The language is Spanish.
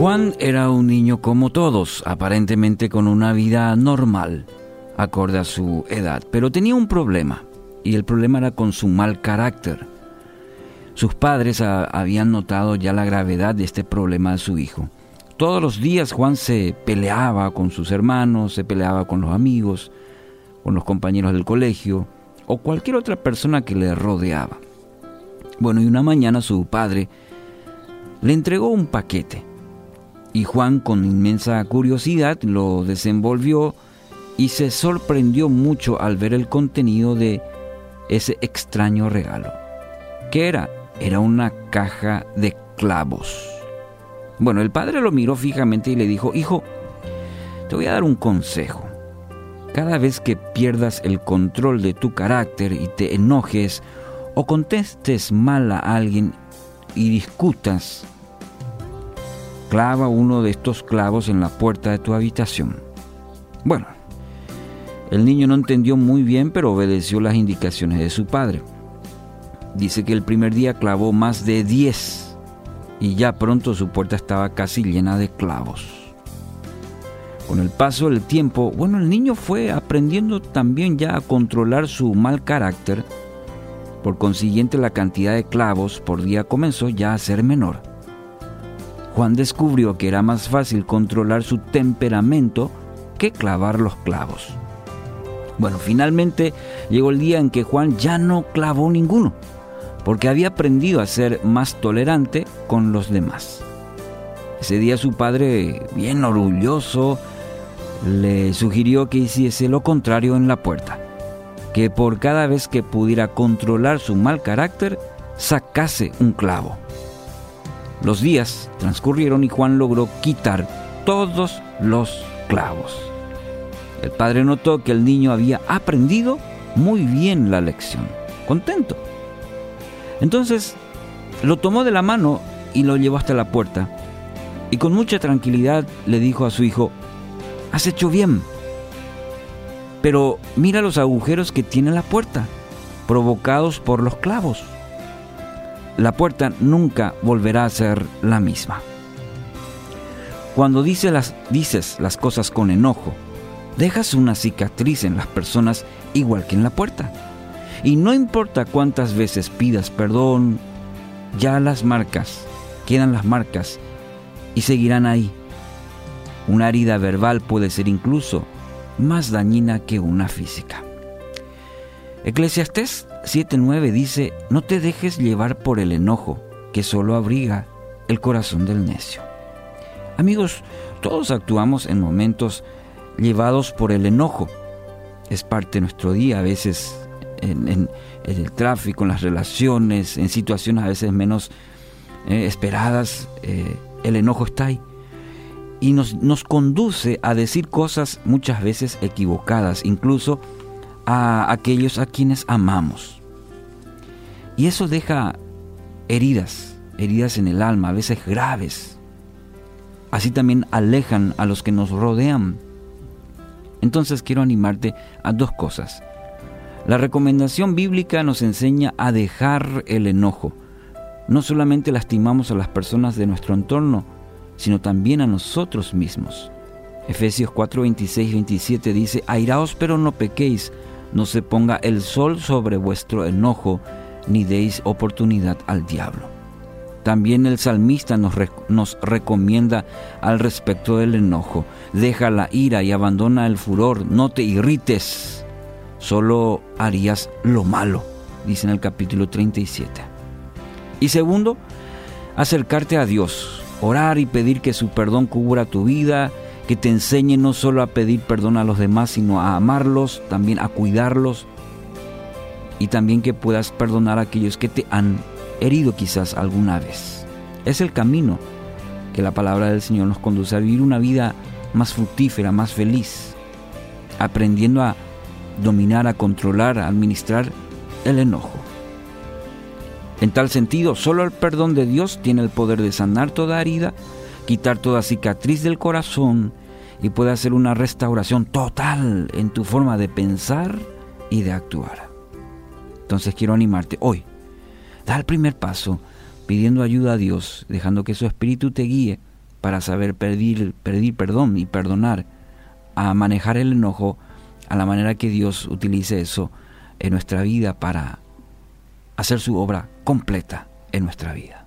Juan era un niño como todos, aparentemente con una vida normal, acorde a su edad, pero tenía un problema, y el problema era con su mal carácter. Sus padres habían notado ya la gravedad de este problema de su hijo. Todos los días Juan se peleaba con sus hermanos, se peleaba con los amigos, con los compañeros del colegio o cualquier otra persona que le rodeaba. Bueno, y una mañana su padre le entregó un paquete y Juan con inmensa curiosidad lo desenvolvió y se sorprendió mucho al ver el contenido de ese extraño regalo. ¿Qué era? Era una caja de clavos. Bueno, el padre lo miró fijamente y le dijo, hijo, te voy a dar un consejo. Cada vez que pierdas el control de tu carácter y te enojes o contestes mal a alguien y discutas, clava uno de estos clavos en la puerta de tu habitación. Bueno, el niño no entendió muy bien, pero obedeció las indicaciones de su padre. Dice que el primer día clavó más de 10 y ya pronto su puerta estaba casi llena de clavos. Con el paso del tiempo, bueno, el niño fue aprendiendo también ya a controlar su mal carácter. Por consiguiente, la cantidad de clavos por día comenzó ya a ser menor. Juan descubrió que era más fácil controlar su temperamento que clavar los clavos. Bueno, finalmente llegó el día en que Juan ya no clavó ninguno, porque había aprendido a ser más tolerante con los demás. Ese día su padre, bien orgulloso, le sugirió que hiciese lo contrario en la puerta, que por cada vez que pudiera controlar su mal carácter, sacase un clavo. Los días transcurrieron y Juan logró quitar todos los clavos. El padre notó que el niño había aprendido muy bien la lección. Contento. Entonces lo tomó de la mano y lo llevó hasta la puerta. Y con mucha tranquilidad le dijo a su hijo, has hecho bien. Pero mira los agujeros que tiene la puerta, provocados por los clavos la puerta nunca volverá a ser la misma. Cuando dices las, cosas con enojo, dejas una cicatriz en las personas igual que en la puerta. Y no importa cuántas veces pidas perdón, ya las marcas, quedan las marcas y seguirán ahí. Una herida verbal puede ser incluso más dañina que una física. Eclesiastés 7.9 dice, no te dejes llevar por el enojo, que solo abriga el corazón del necio. Amigos, todos actuamos en momentos llevados por el enojo. Es parte de nuestro día, a veces en, el tráfico, en las relaciones, en situaciones a veces menos eh, esperadas, eh, el enojo está ahí. Y nos, nos conduce a decir cosas muchas veces equivocadas, incluso a aquellos a quienes amamos. Y eso deja heridas, heridas en el alma, a veces graves. Así también alejan a los que nos rodean. Entonces quiero animarte a dos cosas. La recomendación bíblica nos enseña a dejar el enojo. No solamente lastimamos a las personas de nuestro entorno, sino también a nosotros mismos. Efesios 4, 26, 27 dice, Airaos pero no pequéis, no se ponga el sol sobre vuestro enojo, ni deis oportunidad al diablo. También el salmista nos, nos, recomienda al respecto del enojo. Deja la ira y abandona el furor, no te irrites, solo harías lo malo, dice en el capítulo 37. Y segundo, acercarte a Dios, orar y pedir que su perdón cubra tu vida, que te enseñe no solo a pedir perdón a los demás, sino a amarlos, también a cuidarlos y también que puedas perdonar a aquellos que te han herido quizás alguna vez. Es el camino que la palabra del Señor nos conduce a vivir una vida más fructífera, más feliz, aprendiendo a dominar, a controlar, a administrar el enojo. En tal sentido, solo el perdón de Dios tiene el poder de sanar toda herida, quitar toda cicatriz del corazón y puede hacer una restauración total en tu forma de pensar y de actuar. Entonces quiero animarte hoy. Da el primer paso pidiendo ayuda a Dios, dejando que su Espíritu te guíe para saber pedir, perdón y perdonar, a manejar el enojo a la manera que Dios utilice eso en nuestra vida para hacer su obra completa en nuestra vida.